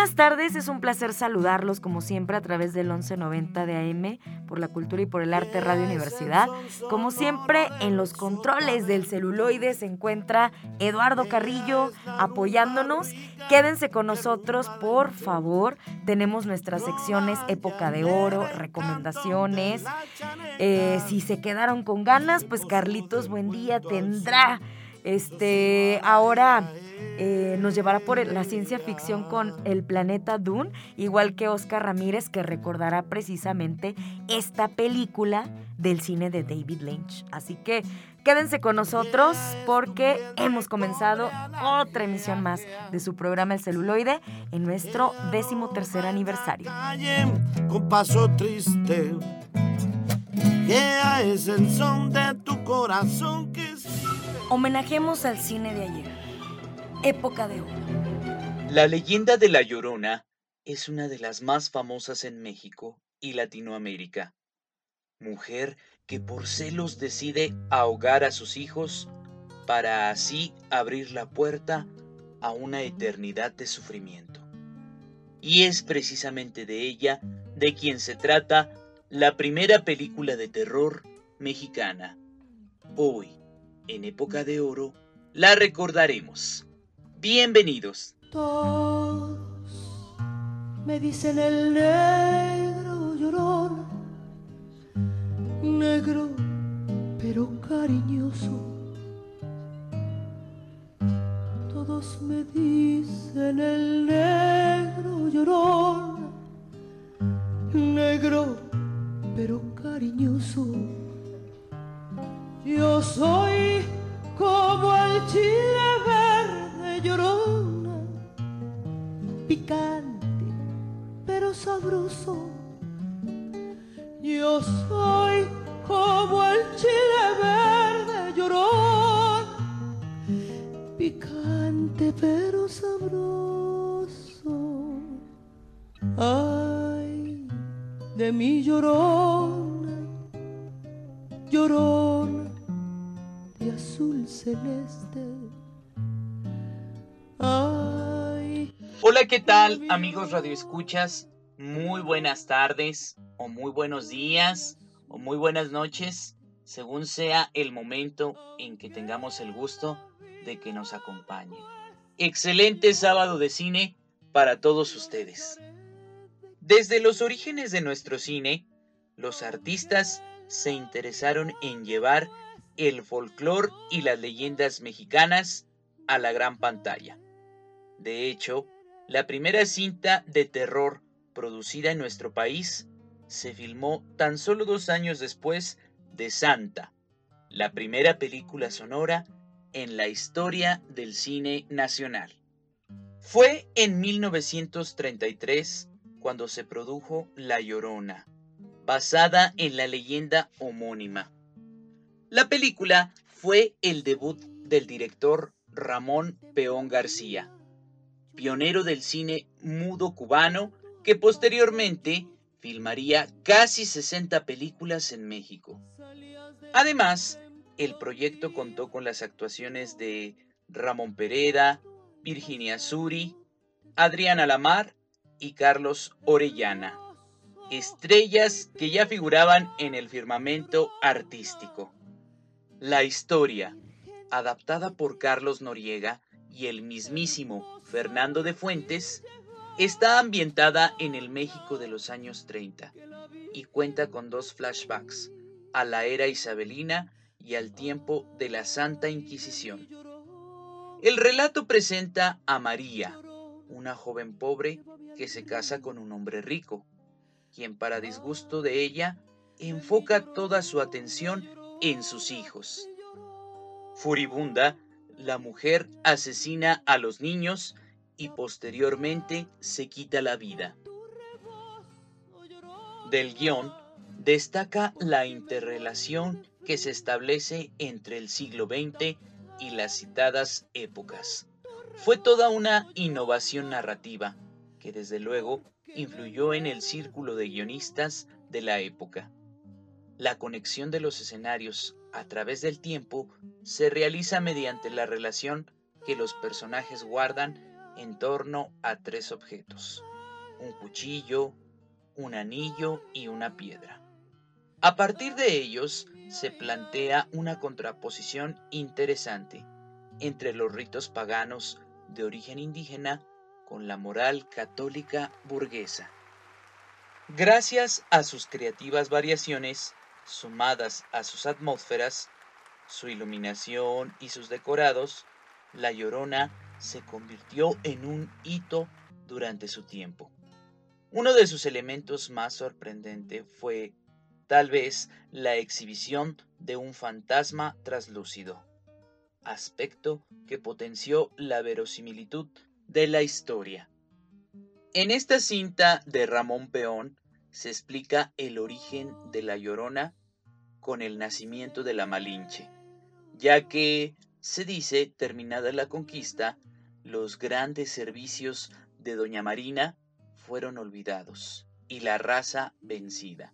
Buenas tardes, es un placer saludarlos como siempre a través del 1190 de AM por la Cultura y por el Arte Radio Universidad. Como siempre en los controles del celuloide se encuentra Eduardo Carrillo apoyándonos. Quédense con nosotros, por favor. Tenemos nuestras secciones Época de Oro, recomendaciones. Eh, si se quedaron con ganas, pues Carlitos Buen Día tendrá este ahora eh, nos llevará por la ciencia ficción con el planeta Dune, igual que Oscar Ramírez, que recordará precisamente esta película del cine de David Lynch. Así que quédense con nosotros porque hemos comenzado otra emisión más de su programa El celuloide en nuestro décimo tercer aniversario. Con paso triste, que es el son de tu corazón que Homenajemos al cine de ayer época de oro. La leyenda de La Llorona es una de las más famosas en México y Latinoamérica. Mujer que por celos decide ahogar a sus hijos para así abrir la puerta a una eternidad de sufrimiento. Y es precisamente de ella de quien se trata la primera película de terror mexicana. Hoy, en época de oro, la recordaremos. Bienvenidos. Todos me dicen el negro llorón, negro pero cariñoso. Todos me dicen el negro llorón, negro pero cariñoso. Yo soy como el chile llorona, picante pero sabroso. Yo soy como el chile verde llorón, picante pero sabroso. Ay, de mi llorona, llorona de azul celeste Hola, ¿qué tal amigos radioescuchas? Muy buenas tardes o muy buenos días o muy buenas noches, según sea el momento en que tengamos el gusto de que nos acompañen. Excelente sábado de cine para todos ustedes. Desde los orígenes de nuestro cine, los artistas se interesaron en llevar el folclore y las leyendas mexicanas a la gran pantalla. De hecho, la primera cinta de terror producida en nuestro país se filmó tan solo dos años después de Santa, la primera película sonora en la historia del cine nacional. Fue en 1933 cuando se produjo La Llorona, basada en la leyenda homónima. La película fue el debut del director Ramón Peón García, pionero del cine mudo cubano, que posteriormente filmaría casi 60 películas en México. Además, el proyecto contó con las actuaciones de Ramón Pereda, Virginia Suri, Adriana Lamar y Carlos Orellana, estrellas que ya figuraban en el firmamento artístico. La historia, adaptada por Carlos Noriega y el mismísimo Fernando de Fuentes, está ambientada en el México de los años 30 y cuenta con dos flashbacks, a la era isabelina y al tiempo de la Santa Inquisición. El relato presenta a María, una joven pobre que se casa con un hombre rico, quien para disgusto de ella enfoca toda su atención en sus hijos. Furibunda, la mujer asesina a los niños y posteriormente se quita la vida. Del guion destaca la interrelación que se establece entre el siglo XX y las citadas épocas. Fue toda una innovación narrativa que desde luego influyó en el círculo de guionistas de la época. La conexión de los escenarios a través del tiempo se realiza mediante la relación que los personajes guardan en torno a tres objetos, un cuchillo, un anillo y una piedra. A partir de ellos se plantea una contraposición interesante entre los ritos paganos de origen indígena con la moral católica burguesa. Gracias a sus creativas variaciones, sumadas a sus atmósferas, su iluminación y sus decorados, La Llorona se convirtió en un hito durante su tiempo. Uno de sus elementos más sorprendente fue, tal vez, la exhibición de un fantasma traslúcido, aspecto que potenció la verosimilitud de la historia. En esta cinta de Ramón Peón se explica el origen de la Llorona con el nacimiento de la Malinche, ya que se dice, terminada la conquista, los grandes servicios de Doña Marina fueron olvidados y la raza vencida.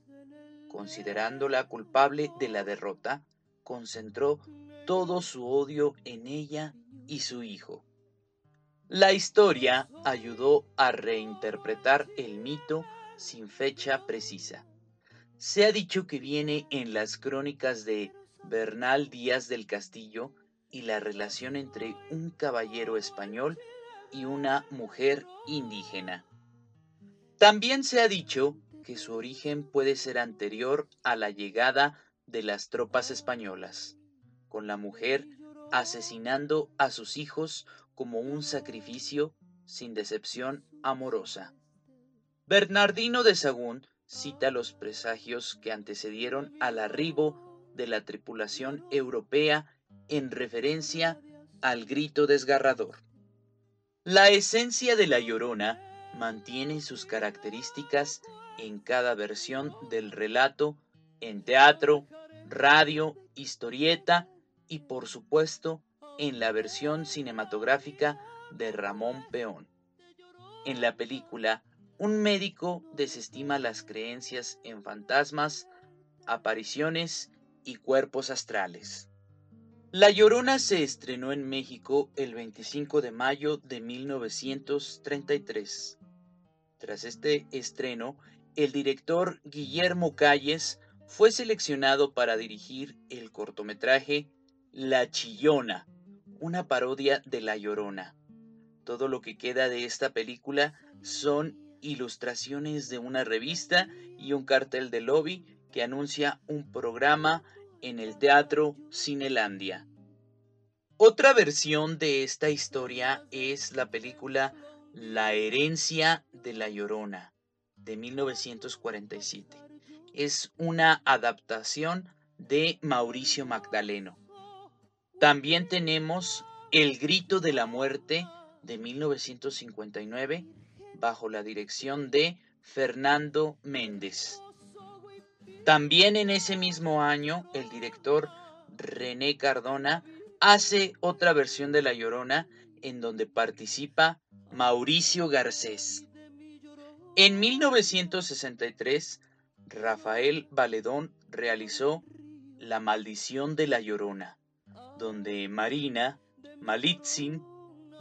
Considerándola culpable de la derrota, concentró todo su odio en ella y su hijo. La historia ayudó a reinterpretar el mito sin fecha precisa. Se ha dicho que viene en las crónicas de Bernal Díaz del Castillo y la relación entre un caballero español y una mujer indígena. También se ha dicho que su origen puede ser anterior a la llegada de las tropas españolas, con la mujer asesinando a sus hijos como un sacrificio sin decepción amorosa. Bernardino de Sagún cita los presagios que antecedieron al arribo de la tripulación europea en referencia al grito desgarrador. La esencia de la llorona mantiene sus características en cada versión del relato en teatro, radio, historieta y por supuesto en la versión cinematográfica de Ramón Peón. En la película un médico desestima las creencias en fantasmas, apariciones y cuerpos astrales. La Llorona se estrenó en México el 25 de mayo de 1933. Tras este estreno, el director Guillermo Calles fue seleccionado para dirigir el cortometraje La Chillona, una parodia de La Llorona. Todo lo que queda de esta película son ilustraciones de una revista y un cartel de lobby que anuncia un programa en el Teatro Cinelandia. Otra versión de esta historia es la película La herencia de la Llorona de 1947. Es una adaptación de Mauricio Magdaleno. También tenemos El grito de la muerte de 1959 bajo la dirección de Fernando Méndez. También en ese mismo año, el director René Cardona hace otra versión de La Llorona en donde participa Mauricio Garcés. En 1963, Rafael Valedón realizó La maldición de La Llorona, donde Marina Malitzin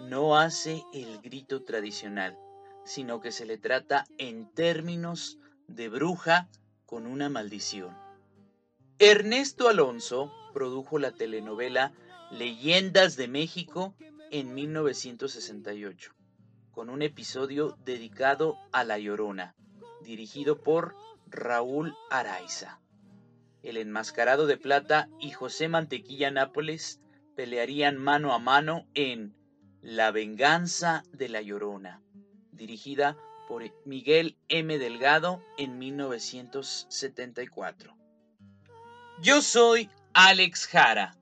no hace el grito tradicional, sino que se le trata en términos de bruja con una maldición. Ernesto Alonso produjo la telenovela Leyendas de México en 1968, con un episodio dedicado a La Llorona, dirigido por Raúl Araiza. El enmascarado de plata y José Mantequilla Nápoles pelearían mano a mano en La venganza de la Llorona, dirigida por Miguel M. Delgado en 1974. Yo soy Alex Jara.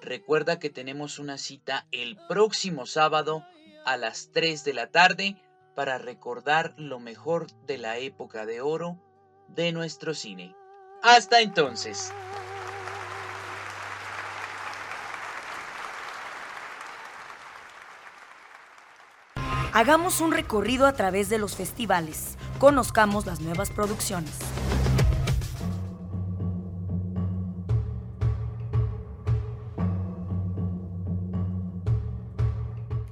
Recuerda que tenemos una cita el próximo sábado a las 3 de la tarde para recordar lo mejor de la época de oro de nuestro cine. Hasta entonces. Hagamos un recorrido a través de los festivales. Conozcamos las nuevas producciones.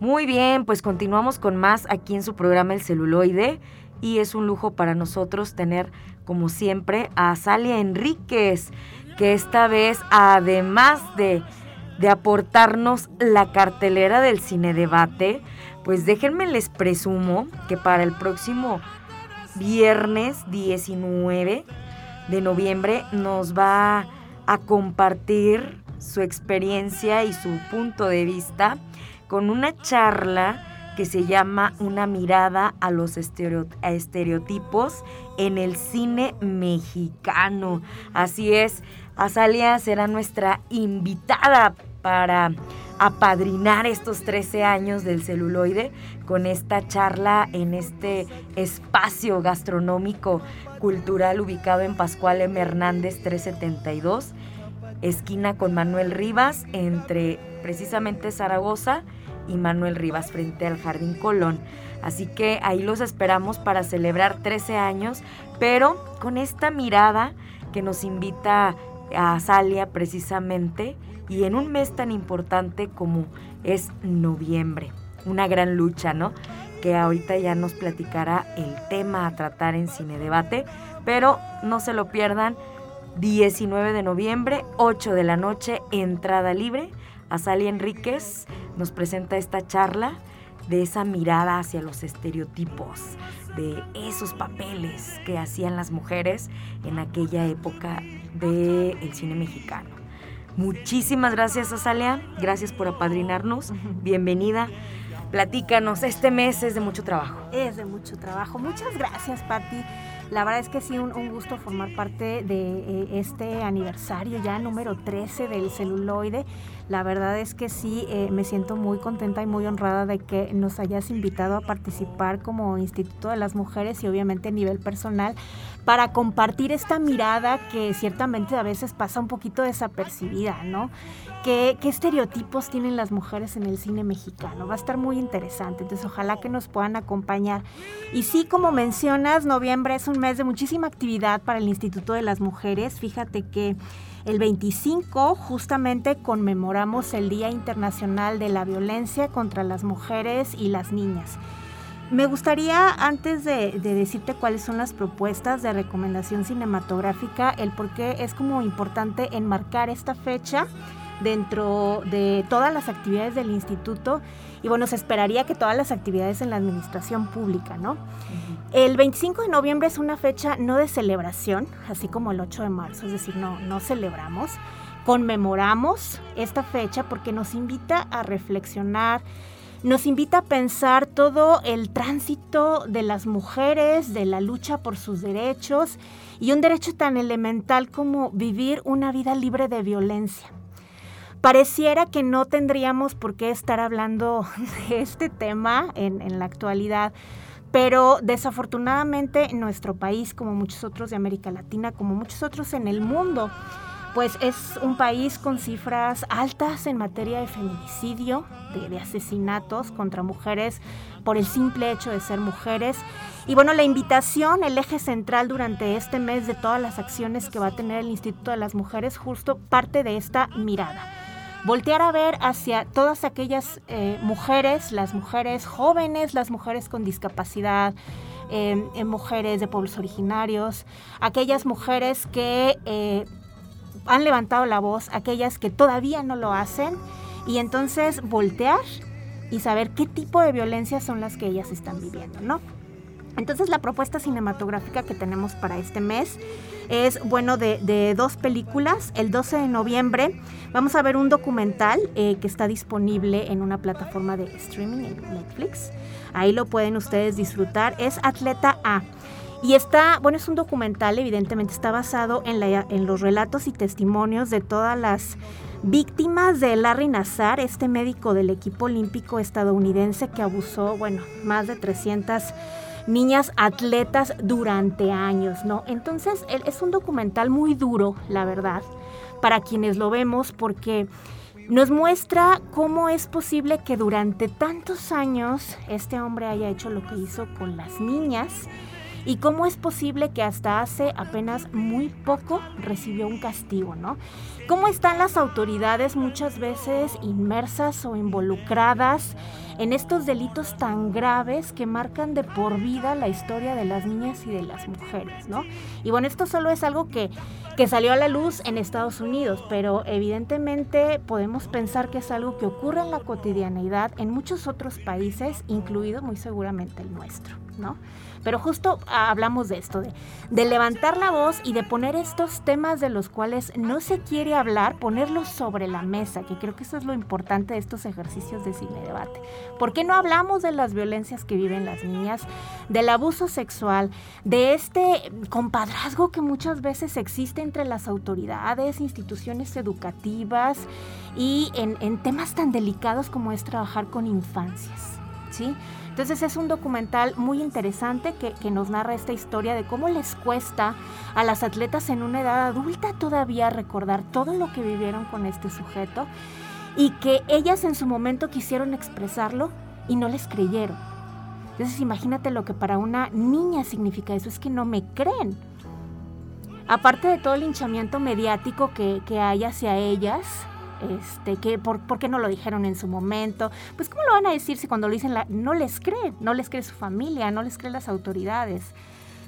Muy bien, pues continuamos con más aquí en su programa El celuloide y es un lujo para nosotros tener como siempre a Salia Enríquez, que esta vez además de, de aportarnos la cartelera del cine debate, pues déjenme les presumo que para el próximo viernes 19 de noviembre nos va a compartir su experiencia y su punto de vista con una charla que se llama Una mirada a los estereotipos en el cine mexicano. Así es, Azalia será nuestra invitada para apadrinar estos 13 años del celuloide con esta charla en este espacio gastronómico cultural ubicado en Pascual M. Hernández 372, esquina con Manuel Rivas, entre precisamente Zaragoza y Manuel Rivas frente al Jardín Colón. Así que ahí los esperamos para celebrar 13 años, pero con esta mirada que nos invita a Salia precisamente y en un mes tan importante como es noviembre. Una gran lucha, ¿no? Que ahorita ya nos platicará el tema a tratar en Cine Debate, pero no se lo pierdan. 19 de noviembre, 8 de la noche, entrada libre. Azali Enríquez nos presenta esta charla de esa mirada hacia los estereotipos, de esos papeles que hacían las mujeres en aquella época del cine mexicano. Muchísimas gracias, Azalia. Gracias por apadrinarnos. Bienvenida. Platícanos, este mes es de mucho trabajo. Es de mucho trabajo. Muchas gracias, Patti. La verdad es que sí, un, gusto formar parte de eh, este aniversario ya número 13 del celuloide. La verdad es que sí, eh, me siento muy contenta y muy honrada de que nos hayas invitado a participar como Instituto de las Mujeres y obviamente a nivel personal para compartir esta mirada que ciertamente a veces pasa un poquito desapercibida, ¿no? ¿Qué, estereotipos tienen las mujeres en el cine mexicano? Va a estar muy interesante, entonces ojalá que nos puedan acompañar. Y sí, como mencionas, noviembre es un mes de muchísima actividad para el Instituto de las Mujeres. Fíjate que el 25 justamente conmemoramos el Día Internacional de la Violencia contra las Mujeres y las Niñas. Me gustaría, antes de, decirte cuáles son las propuestas de recomendación cinematográfica, el por qué es como importante enmarcar esta fecha dentro de todas las actividades del instituto y bueno, se esperaría que todas las actividades en la administración pública, ¿no? El 25 de noviembre es una fecha no de celebración, así como el 8 de marzo, es decir, no, no celebramos, conmemoramos esta fecha porque nos invita a reflexionar, nos invita a pensar todo el tránsito de las mujeres, de la lucha por sus derechos y un derecho tan elemental como vivir una vida libre de violencia. Pareciera que no tendríamos por qué estar hablando de este tema en, la actualidad, pero desafortunadamente nuestro país, como muchos otros de América Latina, como muchos otros en el mundo, pues es un país con cifras altas en materia de feminicidio, de, asesinatos contra mujeres por el simple hecho de ser mujeres. Y bueno, la invitación, el eje central durante este mes de todas las acciones que va a tener el Instituto de las Mujeres, justo parte de esta mirada voltear a ver hacia todas aquellas eh, mujeres, las mujeres jóvenes, las mujeres con discapacidad, em, eh, mujeres de pueblos originarios, aquellas mujeres que eh, han levantado la voz, aquellas que todavía no lo hacen, y entonces voltear y saber qué tipo de violencia son las que ellas están viviendo, ¿no? Entonces la propuesta cinematográfica que tenemos para este mes es, bueno, de, dos películas. El 12 de noviembre vamos a ver un documental eh, que está disponible en una plataforma de streaming en Netflix. Ahí lo pueden ustedes disfrutar. Es Atleta A. Y está, bueno, es un documental, evidentemente está basado en, la, en los relatos y testimonios de todas las víctimas de Larry Nassar, este médico del equipo olímpico estadounidense que abusó, bueno, más de 300 niñas atletas durante años, ¿no? Entonces, es un documental muy duro, la verdad, para quienes lo vemos, porque nos muestra cómo es posible que durante tantos años este hombre haya hecho lo que hizo con las niñas y cómo es posible que hasta hace apenas muy poco recibió un castigo, ¿no? ¿Cómo están las autoridades muchas veces inmersas o involucradas en estos delitos tan graves que marcan de por vida la historia de las niñas y de las mujeres, ¿no? Y bueno, esto solo es algo que, que salió a la luz en Estados Unidos, pero evidentemente podemos pensar que es algo que ocurre en la cotidianeidad en muchos otros países, incluido muy seguramente el nuestro, ¿no? Pero justo hablamos de esto, de, de, levantar la voz y de poner estos temas de los cuales no se quiere hablar, ponerlos sobre la mesa, que creo que eso es lo importante de estos ejercicios de cine debate. ¿Por qué no hablamos de las violencias que viven las niñas, del abuso sexual, de este compadrazgo que muchas veces existe entre las autoridades, instituciones educativas y en, en temas tan delicados como es trabajar con infancias? ¿Sí? Entonces es un documental muy interesante que, que, nos narra esta historia de cómo les cuesta a las atletas en una edad adulta todavía recordar todo lo que vivieron con este sujeto y que ellas en su momento quisieron expresarlo y no les creyeron. Entonces imagínate lo que para una niña significa eso, es que no me creen. Aparte de todo el hinchamiento mediático que, que hay hacia ellas, este, que por, por, qué no lo dijeron en su momento. Pues cómo lo van a decir si cuando lo dicen la, no les creen, no les cree su familia, no les creen las autoridades.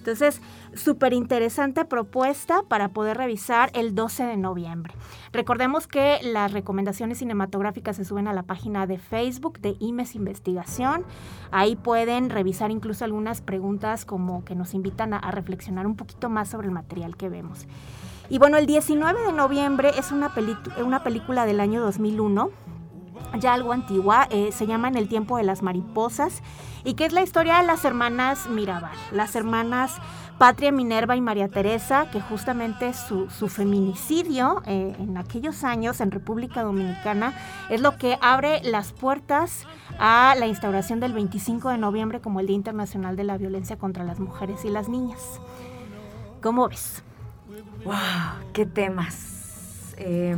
Entonces, súper interesante propuesta para poder revisar el 12 de noviembre. Recordemos que las recomendaciones cinematográficas se suben a la página de Facebook de IMES Investigación. Ahí pueden revisar incluso algunas preguntas como que nos invitan a, a reflexionar un poquito más sobre el material que vemos. Y bueno, el 19 de noviembre es una, una película del año 2001, ya algo antigua, eh, se llama En el tiempo de las mariposas, y que es la historia de las hermanas Mirabal, las hermanas Patria Minerva y María Teresa, que justamente su, feminicidio eh, en aquellos años en República Dominicana es lo que abre las puertas a la instauración del 25 de noviembre como el Día Internacional de la Violencia contra las Mujeres y las Niñas. ¿Cómo ves? ¡Wow! ¡Qué temas! Eh,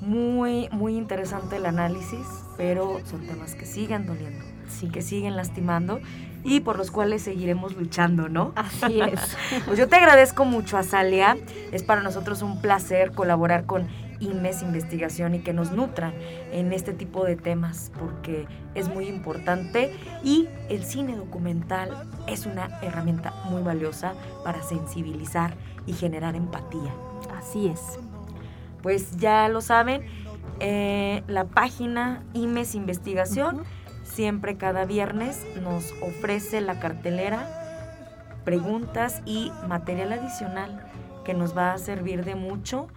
muy, muy interesante el análisis, pero son temas que siguen doliendo, sí. que siguen lastimando y por los cuales seguiremos luchando, ¿no? Así es. pues yo te agradezco mucho, Azalia. Es para nosotros un placer colaborar con IMES Investigación y que nos nutran en este tipo de temas porque es muy importante y el cine documental es una herramienta muy valiosa para sensibilizar y generar empatía. Así es. Pues ya lo saben, eh, la página IMES Investigación uh -huh. siempre cada viernes nos ofrece la cartelera, preguntas y material adicional que nos va a servir de mucho.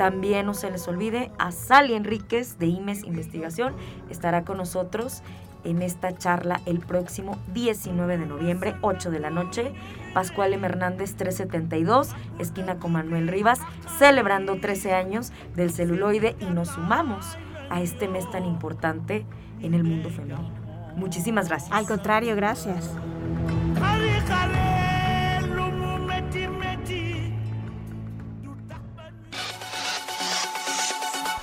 También no se les olvide, a Sally Enríquez de IMES Investigación estará con nosotros en esta charla el próximo 19 de noviembre, 8 de la noche. Pascual M. Hernández 372, esquina con Manuel Rivas, celebrando 13 años del celuloide y nos sumamos a este mes tan importante en el mundo femenino. Muchísimas gracias. Al contrario, gracias.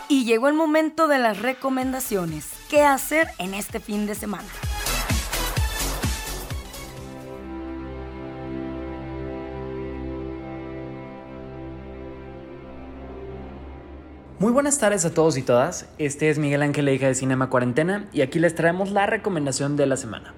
Y llegó el momento de las recomendaciones. ¿Qué hacer en este fin de semana? Muy buenas tardes a todos y todas. Este es Miguel Ángel, hija de Cinema Cuarentena, y aquí les traemos la recomendación de la semana.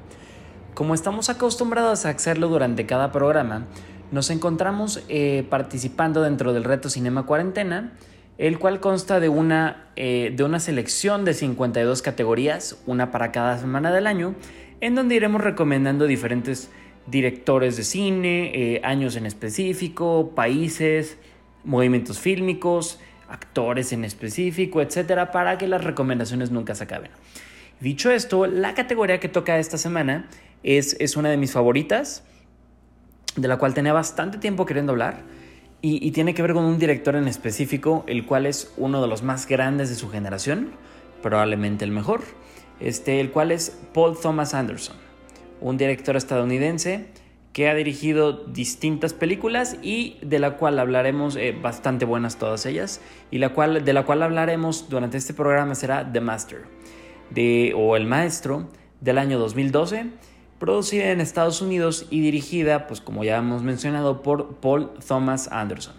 Como estamos acostumbrados a hacerlo durante cada programa, nos encontramos eh, participando dentro del reto Cinema Cuarentena, el cual consta de una, eh, de una selección de 52 categorías, una para cada semana del año, en donde iremos recomendando diferentes directores de cine, eh, años en específico, países, movimientos fílmicos, actores en específico, etcétera, para que las recomendaciones nunca se acaben. Dicho esto, la categoría que toca esta semana es, es una de mis favoritas, de la cual tenía bastante tiempo queriendo hablar y, tiene que ver con un director en específico, el cual es uno de los más grandes de su generación, probablemente el mejor, este, el cual es Paul Thomas Anderson, un director estadounidense que ha dirigido distintas películas y de la cual hablaremos, eh, bastante buenas todas ellas, y la cual, de la cual hablaremos durante este programa será The Master, de, o El Maestro, del año 2012 producida en Estados Unidos y dirigida, pues como ya hemos mencionado, por Paul Thomas Anderson.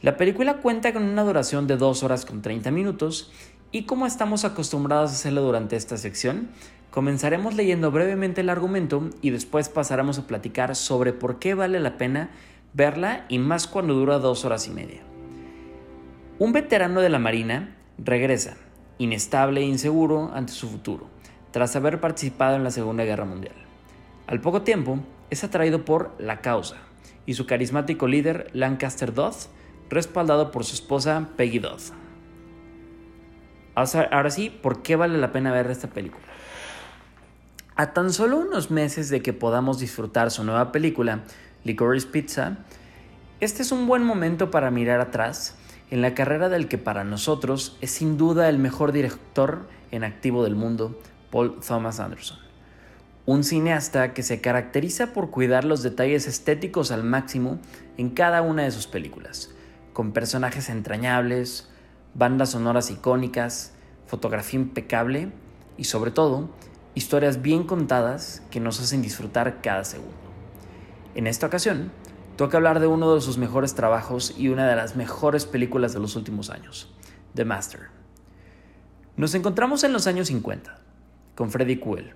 La película cuenta con una duración de 2 horas con 30 minutos y como estamos acostumbrados a hacerlo durante esta sección, comenzaremos leyendo brevemente el argumento y después pasaremos a platicar sobre por qué vale la pena verla y más cuando dura 2 horas y media. Un veterano de la Marina regresa, inestable e inseguro ante su futuro, tras haber participado en la Segunda Guerra Mundial. Al poco tiempo, es atraído por La Causa y su carismático líder Lancaster Dodd, respaldado por su esposa Peggy Dodd. Ahora sí, ¿por qué vale la pena ver esta película? A tan solo unos meses de que podamos disfrutar su nueva película, Licorice Pizza, este es un buen momento para mirar atrás en la carrera del que para nosotros es sin duda el mejor director en activo del mundo, Paul Thomas Anderson un cineasta que se caracteriza por cuidar los detalles estéticos al máximo en cada una de sus películas, con personajes entrañables, bandas sonoras icónicas, fotografía impecable y sobre todo, historias bien contadas que nos hacen disfrutar cada segundo. En esta ocasión, toca hablar de uno de sus mejores trabajos y una de las mejores películas de los últimos años, The Master. Nos encontramos en los años 50, con Freddie Quell,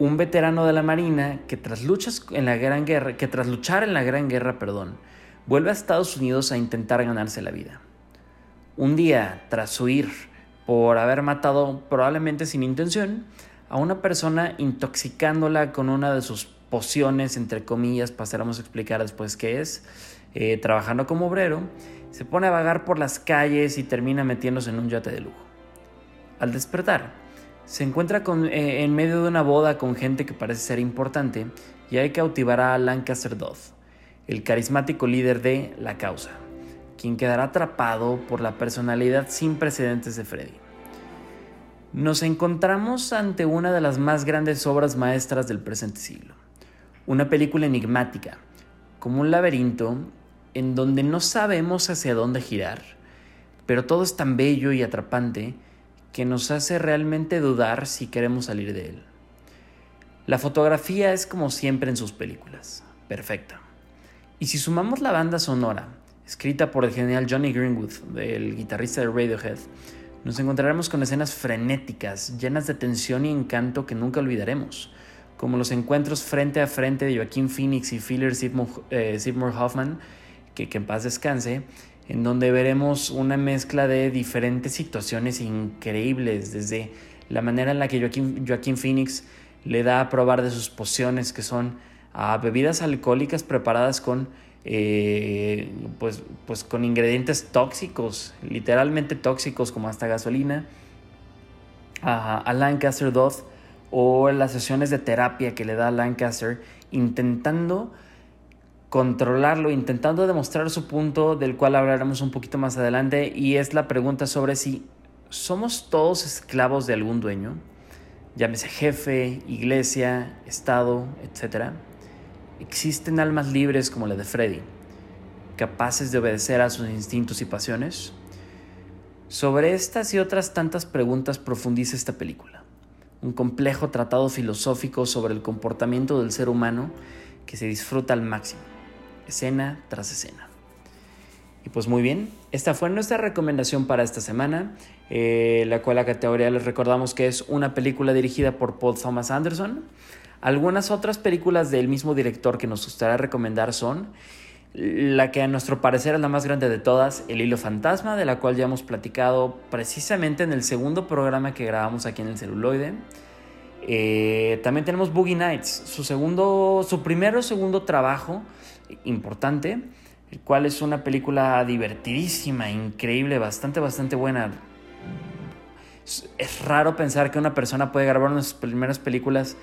un veterano de la Marina que tras, luchas en la gran guerra, que tras luchar en la Gran Guerra, perdón, vuelve a Estados Unidos a intentar ganarse la vida. Un día, tras huir por haber matado, probablemente sin intención, a una persona intoxicándola con una de sus pociones, entre comillas, pasaremos a explicar después qué es, eh, trabajando como obrero, se pone a vagar por las calles y termina metiéndose en un yate de lujo. Al despertar, se encuentra eh, en medio de una boda con gente que parece ser importante y hay que cautivará a Lancaster Dodd, el carismático líder de La Causa, quien quedará atrapado por la personalidad sin precedentes de Freddy. Nos encontramos ante una de las más grandes obras maestras del presente siglo, una película enigmática, como un laberinto en donde no sabemos hacia dónde girar, pero todo es tan bello y atrapante que nos hace realmente dudar si queremos salir de él. La fotografía es como siempre en sus películas, perfecta. Y si sumamos la banda sonora, escrita por el genial Johnny Greenwood, el guitarrista de Radiohead, nos encontraremos con escenas frenéticas, llenas de tensión y encanto que nunca olvidaremos, como los encuentros frente a frente de Joaquín Phoenix y Philip Seymour, eh, Hoffman, que, que en paz descanse, en donde veremos una mezcla de diferentes situaciones increíbles, desde la manera en la que Joaquín, Phoenix le da a probar de sus pociones, que son a bebidas alcohólicas preparadas con, eh, pues, pues con ingredientes tóxicos, literalmente tóxicos como hasta gasolina, a, Lancaster Dodd o las sesiones de terapia que le da a Lancaster intentando controlarlo, intentando demostrar su punto del cual hablaremos un poquito más adelante y es la pregunta sobre si somos todos esclavos de algún dueño, llámese jefe, iglesia, estado, etc. ¿Existen almas libres como la de Freddy, capaces de obedecer a sus instintos y pasiones? Sobre estas y otras tantas preguntas profundiza esta película, un complejo tratado filosófico sobre el comportamiento del ser humano que se disfruta al máximo escena tras escena. Y pues muy bien, esta fue nuestra recomendación para esta semana, eh, la cual la categoría les recordamos que es una película dirigida por Paul Thomas Anderson. Algunas otras películas del mismo director que nos gustaría recomendar son la que a nuestro parecer es la más grande de todas, El Hilo Fantasma, de la cual ya hemos platicado precisamente en el segundo programa que grabamos aquí en el celuloide. Eh, también tenemos Boogie Nights, su segundo, su primero segundo trabajo importante, el cual es una película divertidísima, increíble, bastante, bastante buena. Es raro pensar que una persona puede grabar una de sus primeras películas,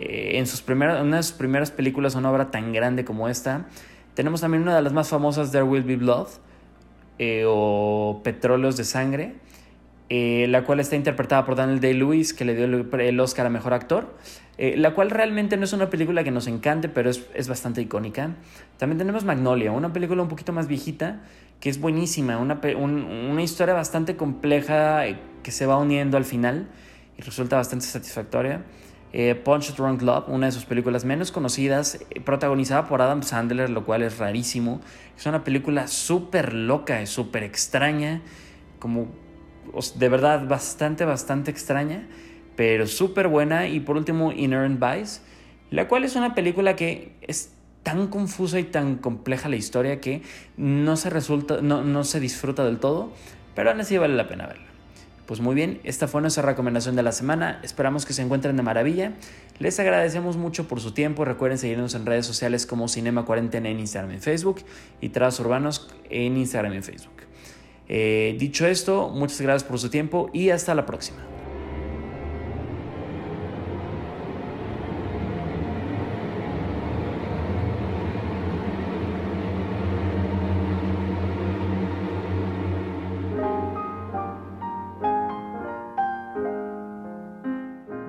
eh, en sus primeras, una de sus primeras películas, una obra tan grande como esta. Tenemos también una de las más famosas, There Will Be Blood, eh, o Petróleos de Sangre, eh, la cual está interpretada por Daniel Day-Lewis, que le dio el, Oscar a Mejor Actor, eh, la cual realmente no es una película que nos encante, pero es, es, bastante icónica. También tenemos Magnolia, una película un poquito más viejita, que es buenísima, una, una historia bastante compleja que se va uniendo al final y resulta bastante satisfactoria. Eh, Punch Drunk Love, una de sus películas menos conocidas, eh, protagonizada por Adam Sandler, lo cual es rarísimo. Es una película súper loca, súper extraña, como de verdad bastante, bastante extraña, pero súper buena. Y por último, Inherent Vice, la cual es una película que es tan confusa y tan compleja la historia que no se, resulta, no, no se disfruta del todo, pero aún así vale la pena verla. Pues muy bien, esta fue nuestra recomendación de la semana. Esperamos que se encuentren de maravilla. Les agradecemos mucho por su tiempo. Recuerden seguirnos en redes sociales como Cinema Cuarentena en Instagram y Facebook y Tras Urbanos en Instagram y Facebook. Eh, dicho esto, muchas gracias por su tiempo y hasta la próxima.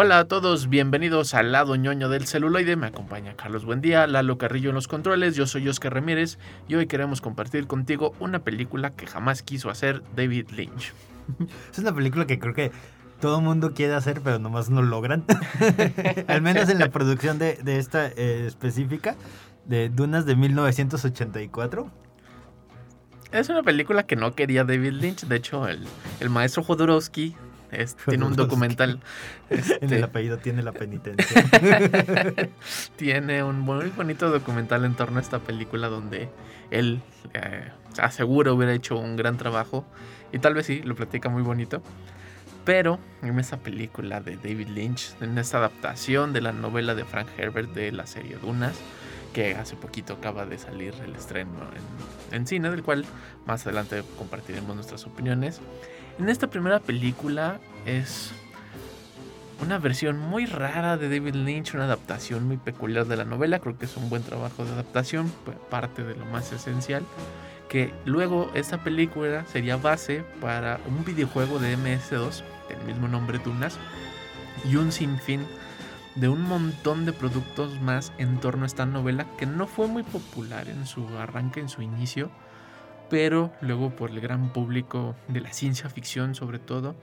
Hola a todos, bienvenidos al lado ñoño del celuloide. Me acompaña Carlos Buendía, Lalo Carrillo en los controles. Yo soy Oscar Ramírez y hoy queremos compartir contigo una película que jamás quiso hacer David Lynch. es una película que creo que todo el mundo quiere hacer, pero nomás no logran. Al menos en la producción de, esta eh, específica, de Dunas de 1984. Es una película que no quería David Lynch. De hecho, el, maestro Jodorowsky tiene un documental. en el apellido tiene la penitencia. tiene un muy bonito documental en torno a esta película donde él eh, asegura hubiera hecho un gran trabajo y tal vez sí, lo platica muy bonito. Pero en esa película de David Lynch, en esta adaptación de la novela de Frank Herbert de la serie Dunas, que hace poquito acaba de salir el estreno en, en cine, del cual más adelante compartiremos nuestras opiniones. En esta primera película es una versión muy rara de David Lynch, una adaptación muy peculiar de la novela. Creo que es un buen trabajo de adaptación, parte de lo más esencial que luego esta película sería base para un videojuego de MS2 del mismo nombre Dunas y un sinfín de un montón de productos más en torno a esta novela que no fue muy popular en su arranque, en su inicio, pero luego por el gran público de la ciencia ficción sobre todo,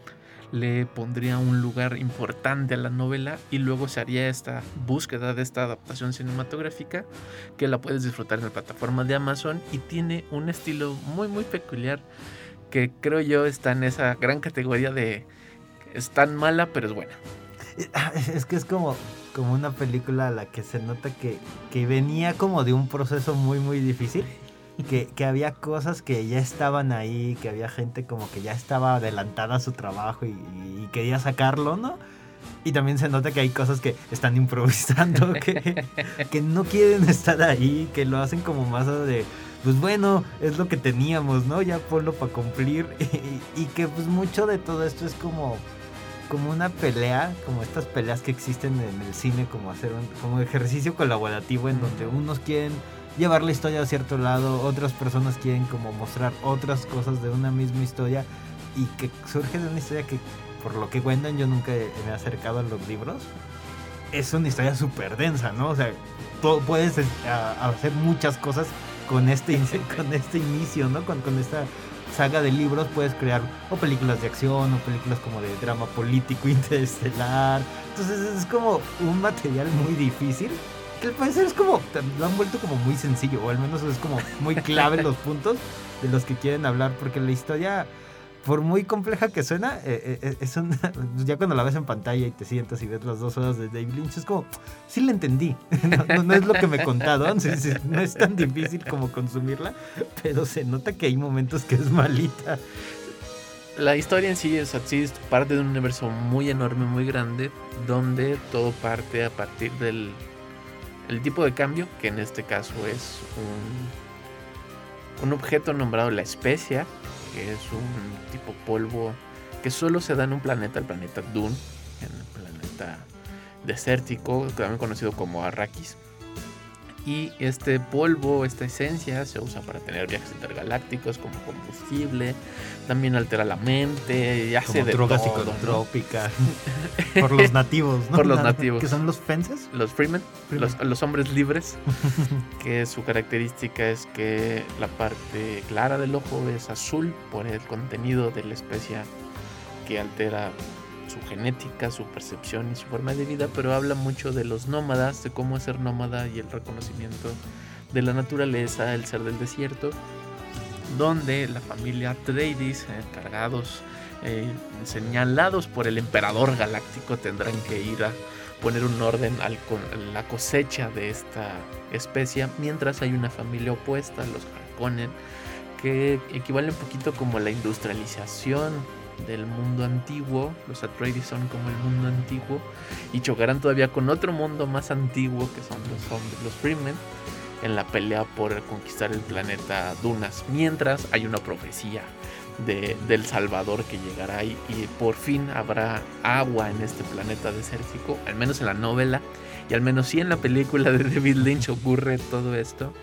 le pondría un lugar importante a la novela y luego se haría esta búsqueda de esta adaptación cinematográfica que la puedes disfrutar en la plataforma de Amazon y tiene un estilo muy muy peculiar que creo yo está en esa gran categoría de es tan mala pero es buena. Es que es como, como una película a la que se nota que, que venía como de un proceso muy muy difícil que, que, había cosas que ya estaban ahí, que había gente como que ya estaba adelantada a su trabajo y, quería sacarlo, ¿no? Y también se nota que hay cosas que están improvisando, que, que no quieren estar ahí, que lo hacen como más de, pues bueno, es lo que teníamos, ¿no? Ya ponlo para cumplir. Y, y, que pues mucho de todo esto es como, como una pelea, como estas peleas que existen en el cine, como hacer un como ejercicio colaborativo en donde unos quieren llevar la historia a cierto lado, otras personas quieren como mostrar otras cosas de una misma historia y que surge de una historia que por lo que cuentan yo nunca me he acercado a los libros. Es una historia súper densa, ¿no? O sea, puedes eh, hacer muchas cosas con este, con este inicio, ¿no? Con, con esta saga de libros puedes crear o películas de acción o películas como de drama político interestelar. Entonces es como un material muy difícil al parecer es como, lo han vuelto como muy sencillo, o al menos es como muy clave los puntos de los que quieren hablar, porque la historia, por muy compleja que suena, eh, eh, es ya cuando la ves en pantalla y te sientas y ves las dos horas de David Lynch, es como, sí la entendí, no, es lo que me contaron, no es tan difícil como consumirla, pero se nota que hay momentos que es malita. La historia en sí es así, parte de un universo muy enorme, muy grande, donde todo parte a partir del el tipo de cambio, que en este caso es un, un objeto nombrado la especia, que es un tipo polvo que solo se da en un planeta, el planeta Dune, en el planeta desértico, también conocido como Arrakis. Y este polvo, esta esencia, se usa para tener viajes intergalácticos como combustible. También altera la mente y hace Como de droga todo, ¿no? psicotrópica. Por los nativos, ¿no? Por los nativos. ¿Que son los fences? Los Freemen, Freemen. Los, los hombres libres, que su característica es que la parte clara del ojo es azul por el contenido de la especia que altera su genética, su percepción y su forma de vida, pero habla mucho de los nómadas, de cómo ser nómada y el reconocimiento de la naturaleza, el ser del desierto, donde la familia Atreides, encargados, eh, señalados por el emperador galáctico, tendrán que ir a poner un orden a la cosecha de esta especie, mientras hay una familia opuesta, los Harkonnen, que equivale un poquito como la industrialización del mundo antiguo, los Atreides son como el mundo antiguo, y chocarán todavía con otro mundo más antiguo que son los hombres, los Freemen, en la pelea por conquistar el planeta Dunas, mientras hay una profecía de- del Salvador que llegará y, y por fin habrá agua en este planeta desértico, al menos en la novela, y al menos sí en la película de David Lynch ocurre todo esto,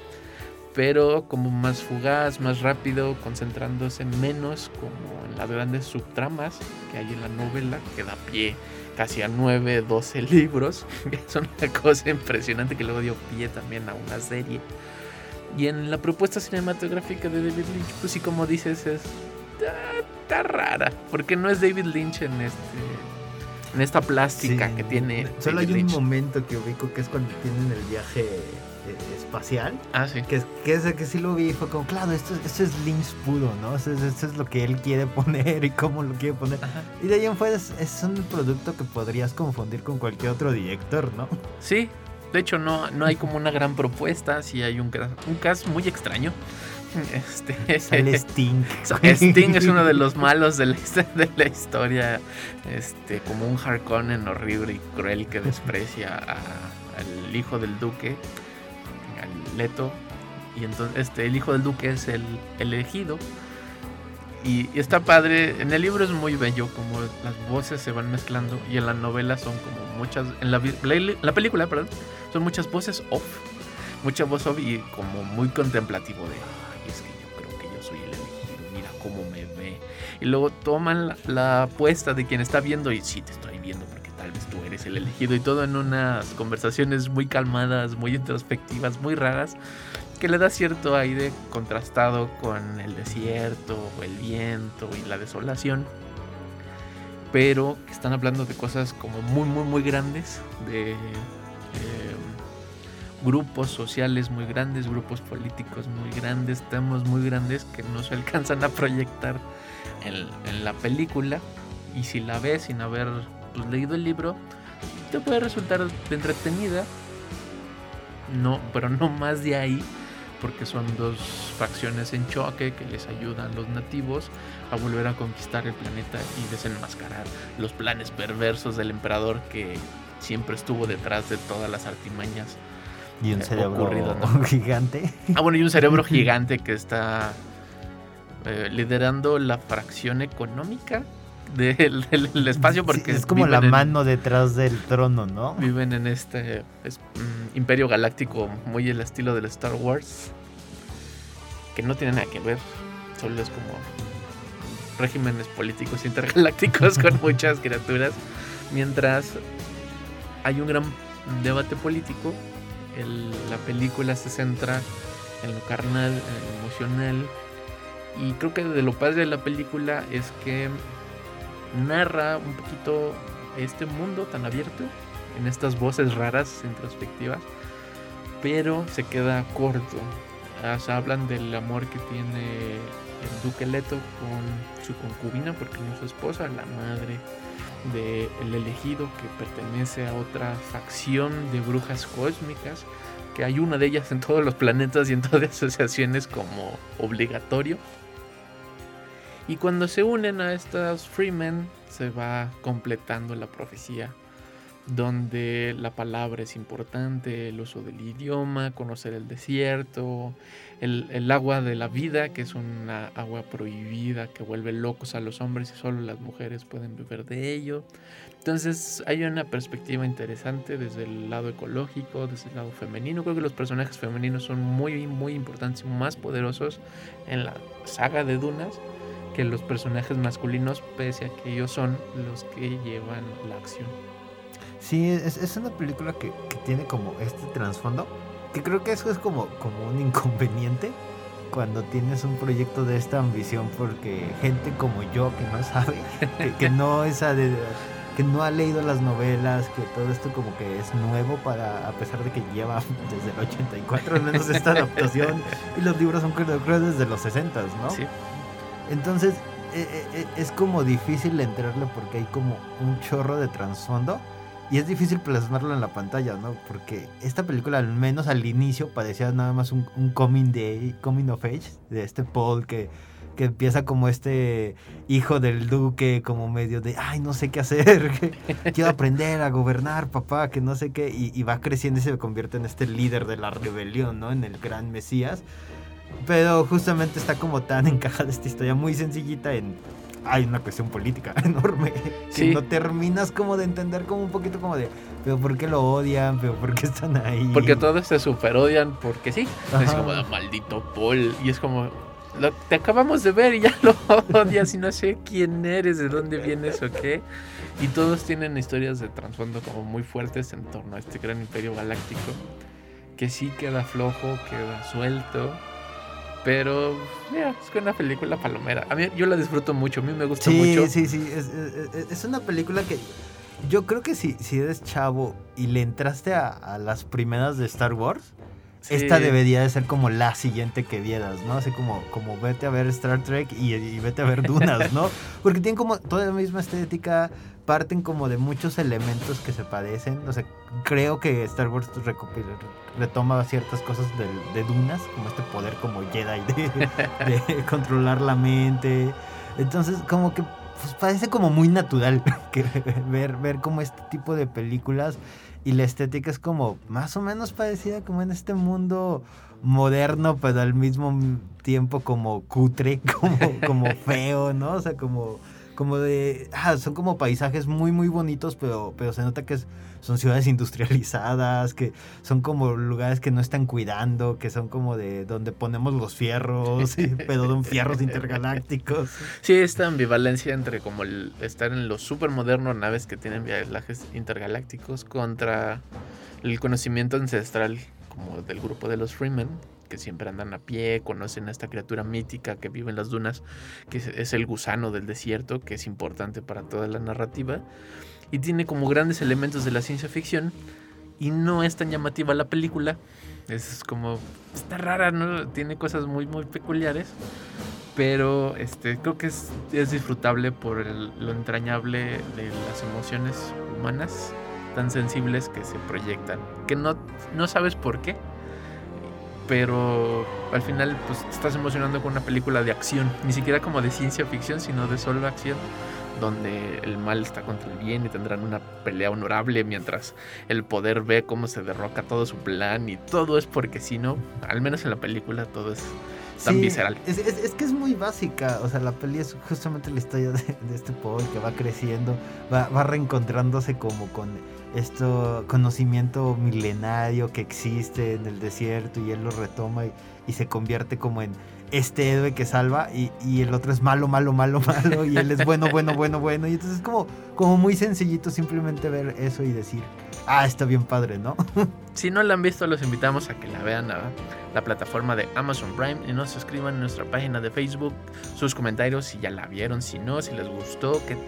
pero como más fugaz, más rápido, concentrándose menos como en las grandes subtramas que hay en la novela, que da pie casi a 9, 12 libros, es una cosa impresionante que luego dio pie también a una serie. Y en la propuesta cinematográfica de David Lynch, pues sí, como dices, es está, está rara, porque no es David Lynch en este en esta plástica Sí. que tiene. Solo David hay un Lynch. momento que ubico que es cuando tienen el viaje espacial. Ah, sí. Que, es- que ese que sí lo vi y fue como, claro, esto, esto es Lynch puro, ¿no? Esto, es- esto es lo que él quiere poner y cómo lo quiere poner. Ajá. Y de ahí en fuera es, es un producto que podrías confundir con cualquier otro director, ¿no? Sí, de hecho no, no hay como una gran propuesta, sí hay un, un cast muy extraño. Este, Sale Sting. Sting es uno de los malos de la, hist- de la historia, este, como un Harkonnen horrible y cruel que desprecia a- al hijo del duque, Leto, y entonces este, el hijo del duque es el elegido. Y, y está padre, en el libro es muy bello, como las voces se van mezclando y en la novela son como muchas, en la, película, perdón, son muchas voces off, mucha voz off y como muy contemplativo de, ay, es que yo creo que yo soy el elegido, mira cómo me ve. Y luego toman la, apuesta de quien está viendo y sí, te estoy viendo porque tal vez tú eres el elegido y todo en unas conversaciones muy calmadas, muy introspectivas, muy raras, que le da cierto aire contrastado con el desierto, el viento y la desolación. Pero están hablando de cosas como muy, muy, muy grandes, de... eh, grupos sociales muy grandes, grupos políticos muy grandes, temas muy grandes que no se alcanzan a proyectar en, en la película. Y si la ves sin haber pues, leído el libro, te puede resultar entretenida. No, pero no más de ahí, porque son dos facciones en choque que les ayudan los nativos a volver a conquistar el planeta y desenmascarar los planes perversos del emperador que siempre estuvo detrás de todas las artimañas Y un eh, cerebro ocurrido, ¿no? gigante. Ah, bueno, y un cerebro gigante que está eh, liderando la fracción económica del, del- del espacio porque Sí, es como la en- mano detrás del trono, ¿no? Viven en este es- mm, imperio galáctico muy el estilo del Star Wars. Que no tiene nada que ver. Solo es como regímenes políticos intergalácticos con muchas criaturas. Mientras hay un gran debate político. el- la película se centra en lo carnal, en lo emocional. Y creo que de lo padre de la película es que narra un poquito este mundo tan abierto en estas voces raras introspectivas, pero se queda corto. Ah, se hablan del amor que tiene el duque Leto con su concubina, porque no es su esposa, la madre del elegido que pertenece a otra facción de brujas cósmicas, que hay una de ellas en todos los planetas y en todas las asociaciones como obligatorio. Y cuando se unen a estas Freemen, se va completando la profecía donde la palabra es importante, el uso del idioma, conocer el desierto, el, el, agua de la vida, que es una agua prohibida que vuelve locos a los hombres y solo las mujeres pueden beber de ello. Entonces hay una perspectiva interesante desde el lado ecológico, desde el lado femenino. Creo que los personajes femeninos son muy, muy importantes y más poderosos en la saga de Dunas que los personajes masculinos, pese a que ellos son los que llevan la acción. Sí, es, es una película que, que, tiene como este trasfondo, que creo que eso es como, como un inconveniente cuando tienes un proyecto de esta ambición, porque gente como yo que no sabe, que, que no es de, que no ha leído las novelas, que todo esto como que es nuevo para, a pesar de que lleva desde el 84 al menos esta adaptación, y los libros son creo, creo desde los 60, ¿no? Sí. Entonces eh, eh, es como difícil entrarle porque hay como un chorro de trasfondo y es difícil plasmarlo en la pantalla, ¿no? Porque esta película al menos al inicio parecía nada más un, coming day, coming of age de este Paul que que empieza como este hijo del duque, como medio de, ay, no sé qué hacer, quiero aprender a gobernar, papá, que no sé qué, y, y, va creciendo y se convierte en este líder de la rebelión, ¿no? En el gran Mesías. Pero justamente está como tan encajada esta historia, muy sencillita en... Hay una cuestión política enorme que Sí. no terminas como de entender como un poquito como de, pero ¿por qué lo odian? ¿Pero por qué están ahí? Porque todos se super odian porque sí. Es como, "Ah, maldito Paul. Y es como, "Lo- te acabamos de ver y ya lo odias y no sé quién eres, de dónde vienes o qué. Y todos tienen historias de trasfondo como muy fuertes en torno a este gran imperio galáctico. Que sí queda flojo, queda suelto. Pero, mira, es que una película palomera. A mí, yo la disfruto mucho, a mí me gusta Sí, mucho. sí, sí. Es, es- es- es una película que yo creo que si, si eres chavo y le entraste a, a las primeras de Star Wars, Sí. esta debería de ser como la siguiente que vieras, ¿no? Así como, como vete a ver Star Trek y, y vete a ver Dunas, ¿no? Porque tienen como toda la misma estética, parten como de muchos elementos que se padecen. O sea, creo que Star Wars recopila- retoma ciertas cosas del- de, Dunas, como este poder como Jedi de, de controlar la mente. Entonces, como que pues, parece como muy natural que ver, ver como este tipo de películas y la estética es como más o menos parecida como en este mundo moderno, pero al mismo tiempo como cutre, como, como feo, ¿no? O sea, como, como de... ah, son como paisajes muy, muy bonitos, pero, pero se nota que es- son ciudades industrializadas, que son como lugares que no están cuidando, que son como de donde ponemos los fierros, pero son fierros intergalácticos. Sí, esta ambivalencia entre como el estar en lo súper moderno, naves que tienen viajes intergalácticos, contra el conocimiento ancestral como del grupo de los Freemen, que siempre andan a pie, conocen a esta criatura mítica que vive en las dunas, que es el gusano del desierto, que es importante para toda la narrativa, y tiene como grandes elementos de la ciencia ficción, y no es tan llamativa la película, es como, está rara, ¿no? Tiene cosas muy, muy peculiares pero este creo que es, es disfrutable por lo entrañable de las emociones humanas tan sensibles que se proyectan que no, no sabes por qué pero al final pues estás emocionando con una película de acción ni siquiera como de ciencia ficción sino de solo acción donde el mal está contra el bien y tendrán una pelea honorable mientras el poder ve cómo se derroca todo su plan y todo es porque si no, al menos en la película todo es tan Sí, visceral. Es, es- es que es muy básica. O sea, la peli es justamente la historia de, de este Paul que va creciendo, va, va reencontrándose como con esto conocimiento milenario que existe en el desierto y él lo retoma y, y se convierte como en este héroe que salva y, y el otro es malo, malo, malo, malo y él es bueno, bueno, bueno, bueno. Y entonces es como, como muy sencillito simplemente ver eso y decir, ah, está bien padre, ¿no? Si no la han visto, los invitamos a que la vean a la plataforma de Amazon Prime y nos suscriban en nuestra página de Facebook. Sus comentarios si ya la vieron, si no, si les gustó, qué,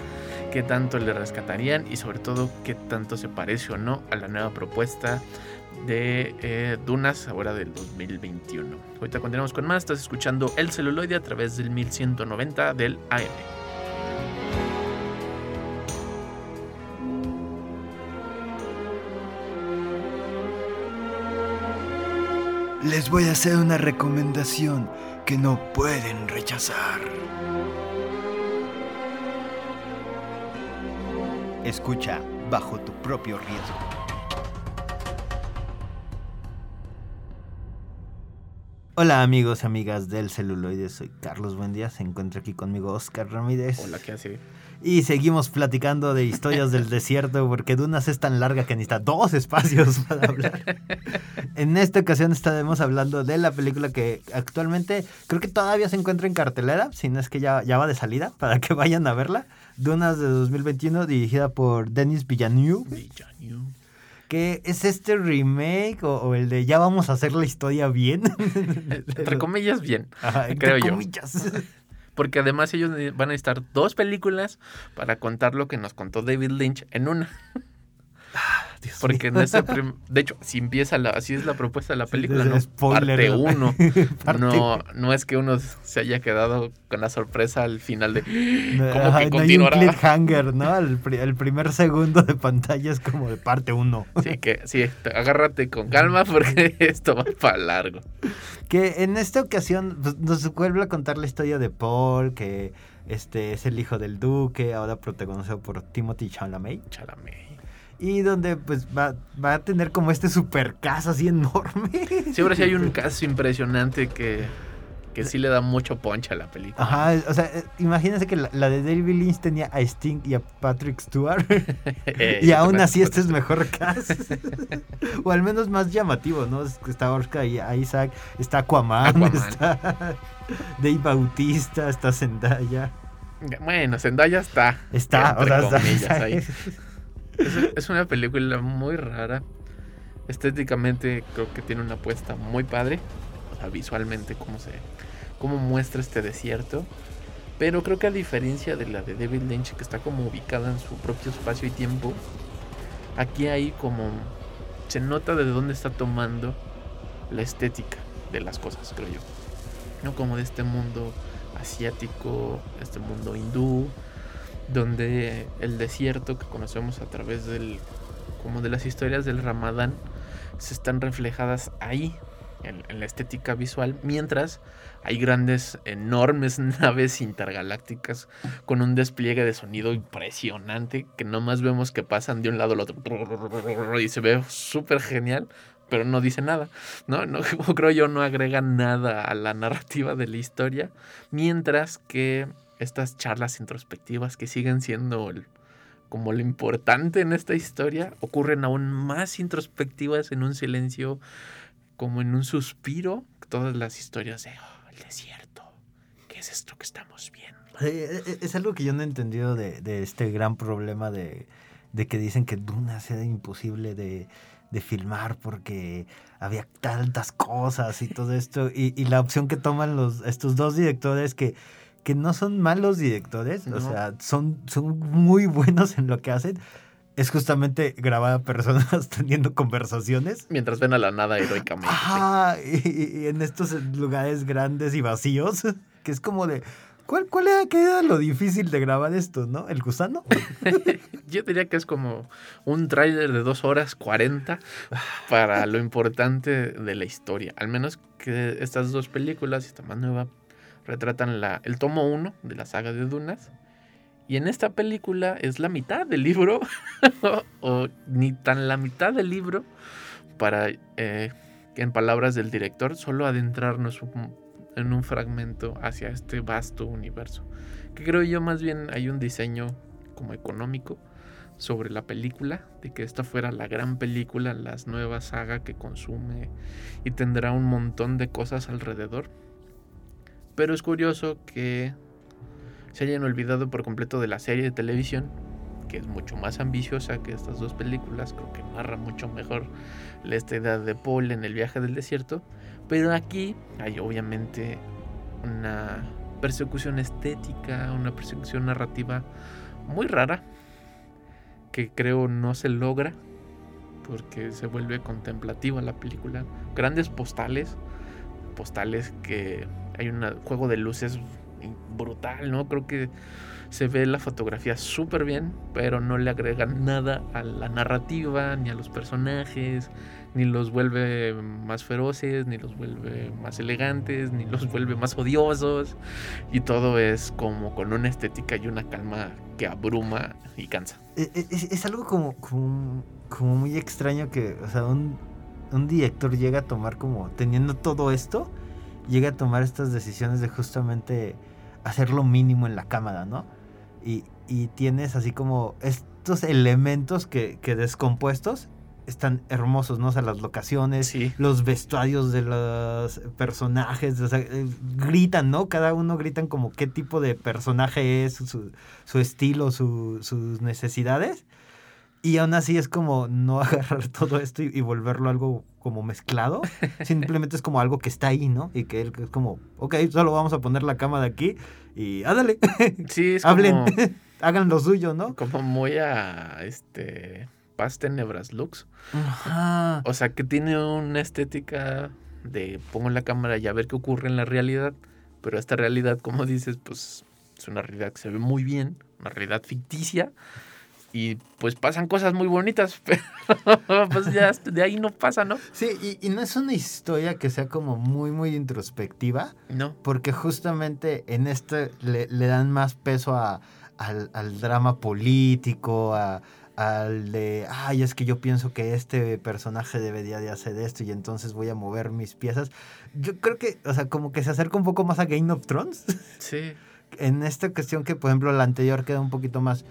qué tanto le rescatarían y sobre todo qué tanto se parece o no a la nueva propuesta de eh, Dunas ahora del 2021. Ahorita continuamos con más. Estás escuchando El Celuloide a través del 1190 del AM. Les voy a hacer una recomendación que no pueden rechazar. Escucha bajo tu propio riesgo. Hola amigos y amigas del celuloide, soy Carlos Buendía, se encuentra aquí conmigo Oscar Ramírez. Hola, ¿qué hace? Y seguimos platicando de historias del desierto porque Dunas es tan larga que necesita dos espacios para hablar. En esta ocasión estaremos hablando de la película que actualmente creo que todavía se encuentra en cartelera, si no es que ya, ya va de salida, para que vayan a verla. Dunas de 2021 dirigida por Denis Villeneuve. Villeneuve. Que es este remake o, o el de ya vamos a hacer la historia bien. Entre comillas, bien. Ajá, entre creo yo. Porque además ellos van a necesitar dos películas para contar lo que nos contó David Lynch en una. Dios Porque en ese prim- de hecho, si empieza la, así es la propuesta de la película, ¿no? spoiler, Parte ¿no? uno. Parte- No, no es que uno se haya quedado con la sorpresa al final de ¿Cómo ajá, que no hay un cliffhanger, ¿no? El, pri- el primer segundo de pantalla es como de parte uno. Sí, que sí, te- agárrate con calma porque esto va para largo. Que en esta ocasión pues, nos vuelve a contar la historia de Paul, que este es el hijo del duque, ahora protagonizado por Timothy Chalamet. Chalamet. Y donde pues va, va a tener como este super casa así enorme. Siempre sí hay un caso impresionante que, que sí le da mucho poncha a la película. Ajá, o sea, eh, imagínense que la, la de David Lynch tenía a Sting y a Patrick Stewart. Eh, y aún así este es mejor cast. o al menos más llamativo, ¿no? Está Oscar y Isaac, está Aquaman, Aquaman. está Dave Bautista, está Zendaya. Bueno, Zendaya está. Está, o sea, está- ahí. Es, una película muy rara. Estéticamente creo que tiene una apuesta muy padre. O sea, visualmente cómo se cómo muestra este desierto. Pero creo que a diferencia de la de David Lynch, que está como ubicada en su propio espacio y tiempo, aquí hay como se nota de dónde está tomando la estética de las cosas, creo yo. No como de este mundo asiático, este mundo hindú, donde el desierto que conocemos a través del como de las historias del Ramadán se están reflejadas ahí en, la estética visual, mientras hay grandes, enormes naves intergalácticas con un despliegue de sonido impresionante que nomás vemos que pasan de un lado al otro y se ve súper genial, pero no dice nada, ¿no? no creo yo no agrega nada a la narrativa de la historia, mientras que estas charlas introspectivas que siguen siendo el- como lo importante en esta historia ocurren aún más introspectivas en un silencio como en un suspiro todas las historias de "Oh, el desierto qué es esto que estamos viendo Eh, eh, Es algo que yo no he entendido de, de este gran problema de, de que dicen que Duna era imposible de, de filmar porque había tantas cosas y todo esto. Y, y la opción que toman los, estos dos directores que, que no son malos directores, No. o sea, son, son muy buenos en lo que hacen. Es justamente grabar a personas teniendo conversaciones. mientras ven a la nada heroicamente Ajá, y, y en estos lugares grandes y vacíos, que es como de, ¿cuál, cuál era, lo difícil de grabar esto, no? ¿El gusano? Yo diría que es como un tráiler de 2 horas 40 para lo importante de la historia. Al menos que estas dos películas, esta más nueva, retratan la, el tomo 1 de la saga de Dunas. Y en esta película es la mitad del libro, o ni tan la mitad del libro, para, eh, en palabras del director, solo adentrarnos en un fragmento hacia este vasto universo. Que creo yo más bien hay un diseño como económico sobre la película, de que esta fuera la gran película, la nueva saga que consume y tendrá un montón de cosas alrededor. Pero es curioso que se hayan olvidado por completo de la serie de televisión, que es mucho más ambiciosa que estas dos películas, creo que narra mucho mejor la- idea de Paul en el viaje del desierto, pero aquí hay obviamente una persecución estética, una persecución narrativa muy rara, que creo no se logra porque se vuelve contemplativa la película. Grandes postales, postales que hay un juego de luces brutal, ¿no? Creo que se ve la fotografía súper bien, pero no le agregan nada a la narrativa, ni a los personajes, ni los vuelve más feroces, ni los vuelve más elegantes, ni los vuelve más odiosos. Y todo es como con una estética y una calma que abruma y cansa. E, e, es, algo como, como, muy extraño que, o sea, un, un director llega a tomar como, teniendo todo esto, llega a tomar estas decisiones de justamente hacer lo mínimo en la cámara, ¿no? Y, y tienes así como estos elementos que, que descompuestos están hermosos, ¿no? O sea, las locaciones, los vestuarios de los personajes, o sea, eh, gritan, ¿no? Cada uno gritan como qué tipo de personaje es, su, su estilo, su, sus necesidades. Y aún así es como no agarrar todo esto y, volverlo algo como mezclado. Simplemente es como algo que está ahí, ¿no? Y que él es como, ok, solo vamos a poner la cámara aquí y ándale. Sí, es Hablen, hagan lo suyo, ¿no? Como muy a este Paz Tenebras Lux. Ajá. O sea, que tiene una estética de pongo la cámara y a ver qué ocurre en la realidad. Pero esta realidad, como dices, pues es una realidad que se ve muy bien, una realidad ficticia. Y pues pasan cosas muy bonitas, pero pues ya de ahí no pasa, ¿no? Sí, y, no es una historia que sea como muy, muy introspectiva. No. Porque justamente en este le, dan más peso a, al, al drama político, a, al de, ay, es que yo pienso que este personaje debería de hacer esto y entonces voy a mover mis piezas. Yo creo que, o sea, como que se acerca un poco más a Game of Thrones. Sí. en esta cuestión que, por ejemplo, la anterior queda un poquito más,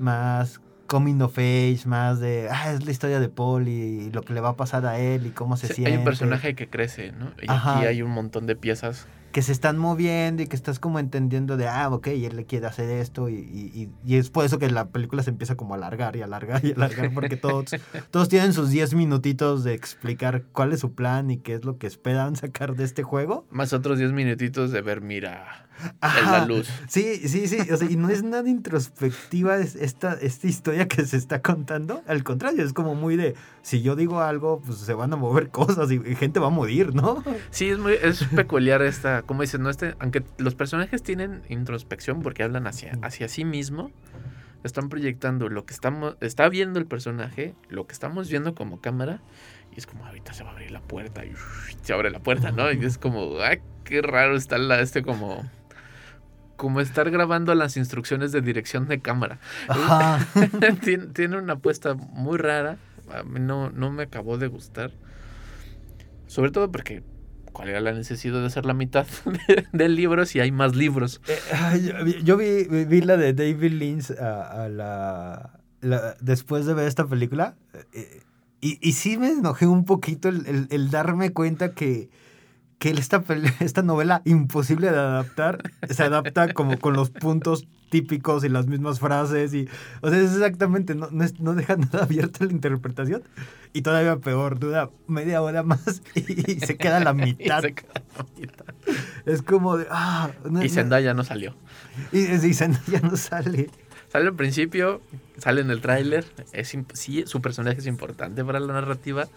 más coming of age, más de, ah, es la historia de Paul y, lo que le va a pasar a él y cómo se siente. Hay un personaje que crece, ¿no? Y aquí hay un montón de piezas que se están moviendo y que estás como entendiendo de, ah, ok, él le quiere hacer esto y, y, y, es por eso que la película se empieza como a alargar y alargar y alargar porque todos, todos tienen sus 10 minutitos de explicar cuál es su plan y qué es lo que esperan sacar de este juego. Más otros 10 minutitos de ver, mira, la luz. Sí, sí, sí, o sea, y no es nada introspectiva esta, esta historia que se está contando, al contrario, es como muy de, si yo digo algo, pues se van a mover cosas y, gente va a morir, ¿no? Sí, es muy es peculiar esta, como dices, no este, aunque los personajes tienen introspección porque hablan hacia, hacia sí mismo, están proyectando lo que estamos, está viendo el personaje, lo que estamos viendo como cámara, y es como, ahorita se va a abrir la puerta y se abre la puerta, ¿no? Y es como, ay, qué raro está la, este como como estar grabando las instrucciones de dirección de cámara. tiene, tiene, una apuesta muy rara a mí no, no me acabó de gustar. Sobre todo porque, ¿cuál era la necesidad de hacer la mitad del libro si hay más libros? Eh, yo, vi, vi, la de David Lynch a, la, después de ver esta película. Eh, y, y sí me enojé un poquito el, el darme cuenta que que esta, esta novela imposible de adaptar se adapta como con los puntos típicos y las mismas frases y o sea es exactamente no, no, deja nada abierta la interpretación y todavía peor dura media hora más y, se queda la mitad. es como de ah y Zendaya no salió. y, y Zendaya no sale. Sale al principio sale en el tráiler es sí su personaje es importante para la narrativa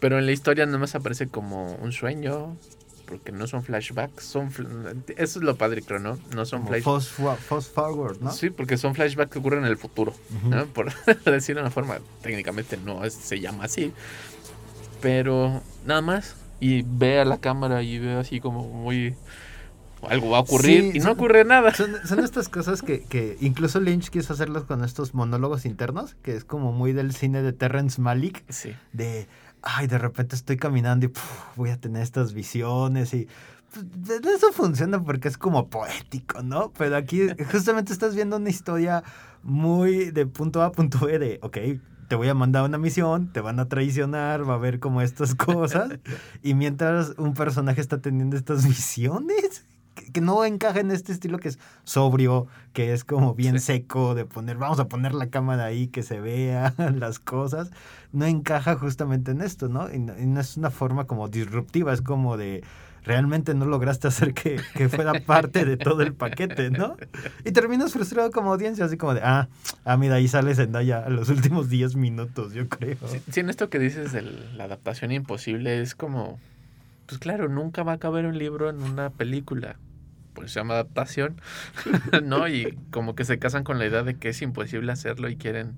pero en la historia nada más aparece como un sueño, porque no son flashbacks, son eso es lo padre creo, ¿no? No son flashbacks. Fast forward, ¿no? Sí, porque son flashbacks que ocurren en el futuro, ¿no? Por decirlo de una forma, técnicamente no se llama así. Pero nada más y ve a la cámara y ve así como muy algo va a ocurrir y no ocurre nada. Son, son estas cosas que, que, incluso Lynch quiso hacerlos con estos monólogos internos, que es como muy del cine de Terrence Malick. Sí. De ay, de repente estoy caminando y voy a tener estas visiones y pues, eso funciona porque es como poético, ¿no? Pero aquí justamente estás viendo una historia muy de punto A a punto B de, ok, te voy a mandar una misión, te van a traicionar, va a haber como estas cosas. y mientras un personaje está teniendo estas visiones, que, no encaja en este estilo que es sobrio, que es como bien seco de poner, vamos a poner la cámara ahí que se vea las cosas, no encaja justamente en esto, ¿no? Y, no es una forma como disruptiva, es como de realmente no lograste hacer que, que, fuera parte de todo el paquete, ¿no? Y terminas frustrado como audiencia, así como de, ah, ah mira, ahí sale Zendaya a los últimos 10 minutos, yo creo. Sí, en esto que dices de la adaptación imposible es como, pues claro, nunca va a caber un libro en una película pues se llama adaptación, ¿no? Y como que se casan con la idea de que es imposible hacerlo y quieren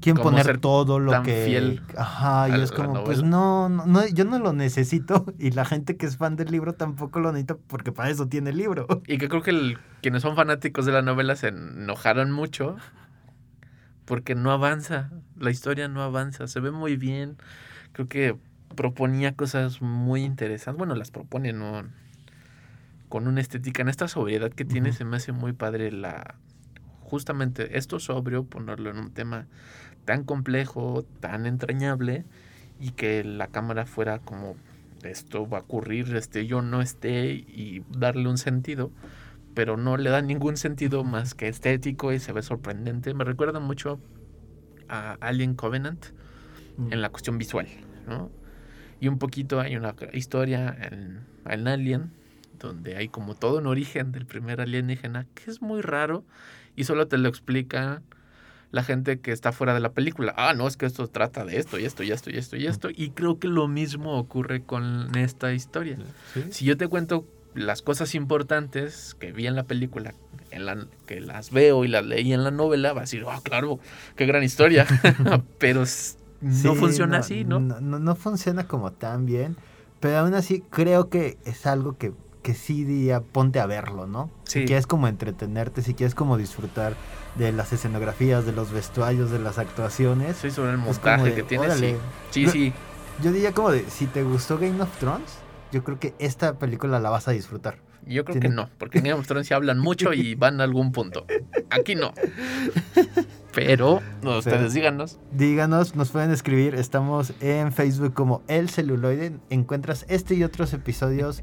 quieren poner todo lo tan que fiel ajá y es como pues no, no no yo no lo necesito y la gente que es fan del libro tampoco lo necesita porque para eso tiene el libro Y que creo que el- quienes son fanáticos de la novela se enojaron mucho porque no avanza, la historia no avanza, se ve muy bien. Creo que proponía cosas muy interesantes. Bueno, las propone ¿no? Con una estética, en esta sobriedad que tiene, se me hace muy padre la justamente esto sobrio, ponerlo en un tema tan complejo, tan entrañable y que la cámara fuera como esto va a ocurrir, este yo no esté y darle un sentido, pero no le da ningún sentido más que estético y se ve sorprendente. Me recuerda mucho a Alien Covenant en la cuestión visual, ¿no? Y un poquito hay una historia en, en Alien donde hay como todo un origen del primer alienígena que es muy raro y solo te lo explica la gente que está fuera de la película. Ah, no, es que esto trata de esto y esto y esto y esto y esto. Y creo que lo mismo ocurre con esta historia. Si yo te cuento las cosas importantes que vi en la película, en la, que las veo y las leí en la novela, vas a decir, ah, claro, qué gran historia. Pero no Sí, funciona así, ¿no? no no no funciona como tan bien pero aún así creo que es algo que que sí diría ponte a verlo no Sí. si quieres como entretenerte si quieres como disfrutar de las escenografías de los vestuarios de las actuaciones Sí, sobre el montaje de, que tiene, sí. Sí, Yo- diría como de, si te gustó Game of Thrones, yo creo que esta película la vas a disfrutar. Yo creo que no, porque en Game of Thrones sí hablan mucho y van a algún punto. Aquí no. Pero, no, ustedes díganos. Díganos, nos pueden escribir, estamos en Facebook como El Celuloide, encuentras este y otros episodios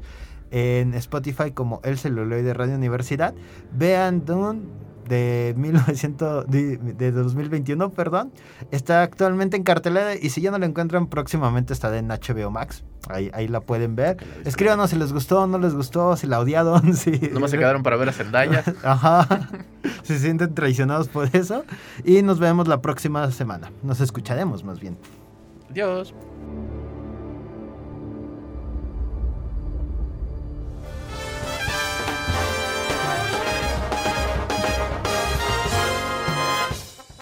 en Spotify como El Celuloide Radio Universidad. Vean Dune de 1900 de, de 2021, perdón. Está actualmente en cartelera y si ya no la encuentran próximamente estará en HBO Max. Ahí, ahí la pueden ver. Escríbanos si les gustó, no les gustó, si la odiaron, si Nomás se quedaron para ver a Zendaya. Ajá. Se sienten traicionados por eso. Y nos vemos la próxima semana. Nos escucharemos más bien. Adiós.